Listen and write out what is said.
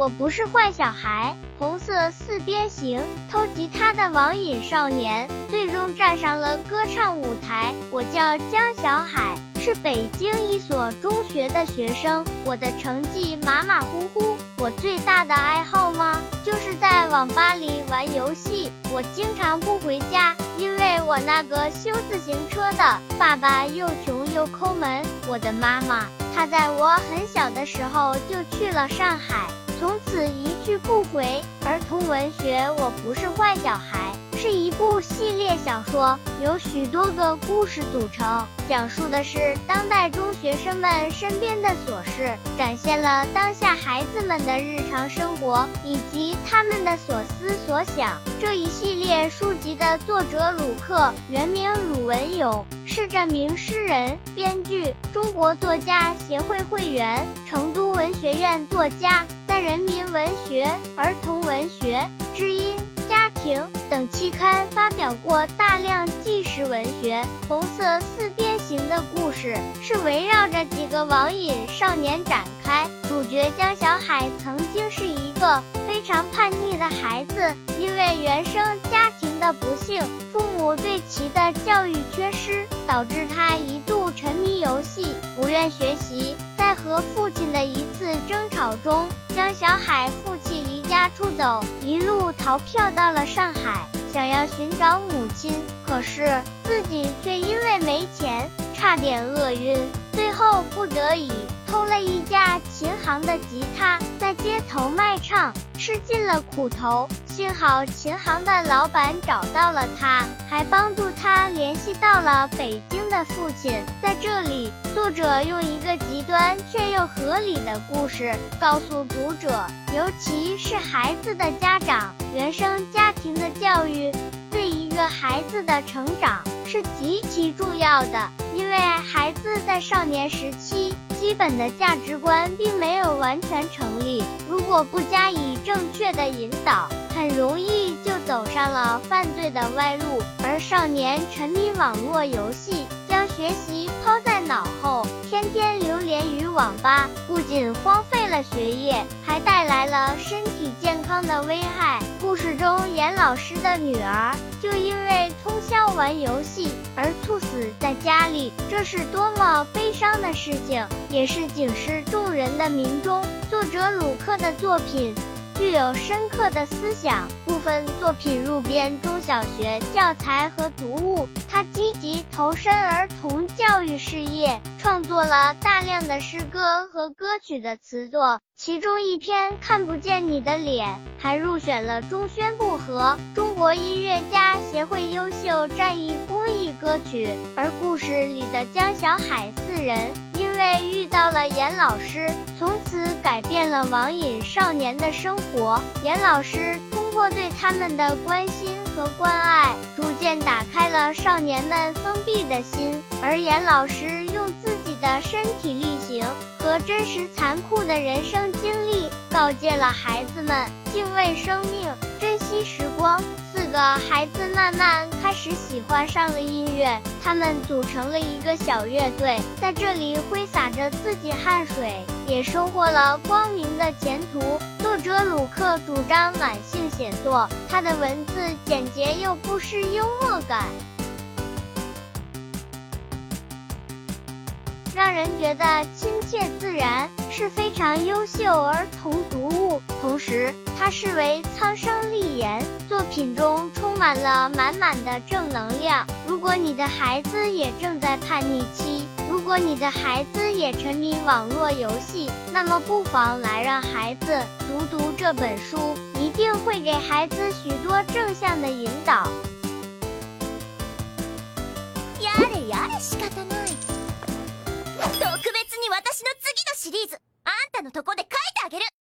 我不是坏小孩，红色四边形，偷吉他的网瘾少年，最终站上了歌唱舞台。我叫江小海，是北京一所中学的学生。我的成绩马马虎虎，我最大的爱好吗？就是在网吧里玩游戏。我经常不回家，因为我那个修自行车的爸爸又穷又抠门。我的妈妈，她在我很小的时候就去了上海。从此一去不回。儿童文学《我不是坏小孩》是一部系列小说，由许多个故事组成，讲述的是当代中学生们身边的琐事，展现了当下孩子们的日常生活以及他们的所思所想。这一系列书籍的作者鲁克，原名鲁文勇，是这名诗人、编剧，中国作家协会会员，成都文学院作家。人民文学、儿童文学、知音、家庭等期刊发表过大量纪实文学。红色四边形的故事是围绕着几个网瘾少年展开。主角江小海曾经是一个非常叛逆的孩子，因为原生家庭的不幸，父母对其的教育缺失，导致他一度沉迷游戏，不愿学习。在和父亲的一次争吵中。江小海父亲离家出走，一路逃票到了上海，想要寻找母亲。可是自己却因为没钱，差点饿晕，最后不得已偷了一架琴行的吉他，在街头卖唱，吃尽了苦头。幸好琴行的老板找到了他，还帮助他联系到了北京的父亲。在这里，作者用一个极端却又合理的故事，告诉读者，尤其是孩子的家长，原生家庭的教育对一个孩子的成长是极其重要的。因为孩子在少年时期，基本的价值观并没有完全成立，如果不加以正确的引导。很容易就走上了犯罪的歪路，而少年沉迷网络游戏，将学习抛在脑后，天天流连于网吧，不仅荒废了学业，还带来了身体健康的危害。故事中，严老师的女儿就因为通宵玩游戏而猝死在家里，这是多么悲伤的事情，也是警示众人的民众。作者鲁克的作品。具有深刻的思想，部分作品入编中小学教材和读物。他积极投身儿童教育事业，创作了大量的诗歌和歌曲的词作，其中一篇《看不见你的脸》还入选了中宣部和中国音乐家协会优秀战役公益歌曲。而故事里的江小海四人。为遇到了严老师，从此改变了网瘾少年的生活。严老师通过对他们的关心和关爱，逐渐打开了少年们封闭的心。而严老师用自己的身体力行和真实残酷的人生经历，告诫了孩子们敬畏生命，珍惜时光。个孩子慢慢开始喜欢上了音乐，他们组成了一个小乐队，在这里挥洒着自己汗水，也收获了光明的前途。作者鲁克主张晚性写作，他的文字简洁又不失幽默感。让人觉得亲切自然，是非常优秀儿童读物。同时，它视为苍生立言，作品中充满了满满的正能量。如果你的孩子也正在叛逆期，如果你的孩子也沉迷网络游戏，那么不妨来让孩子读读这本书，一定会给孩子许多正向的引导。やれやれ仕方ない。 特別に私の次のシリーズあんたのとこで書いてあげる。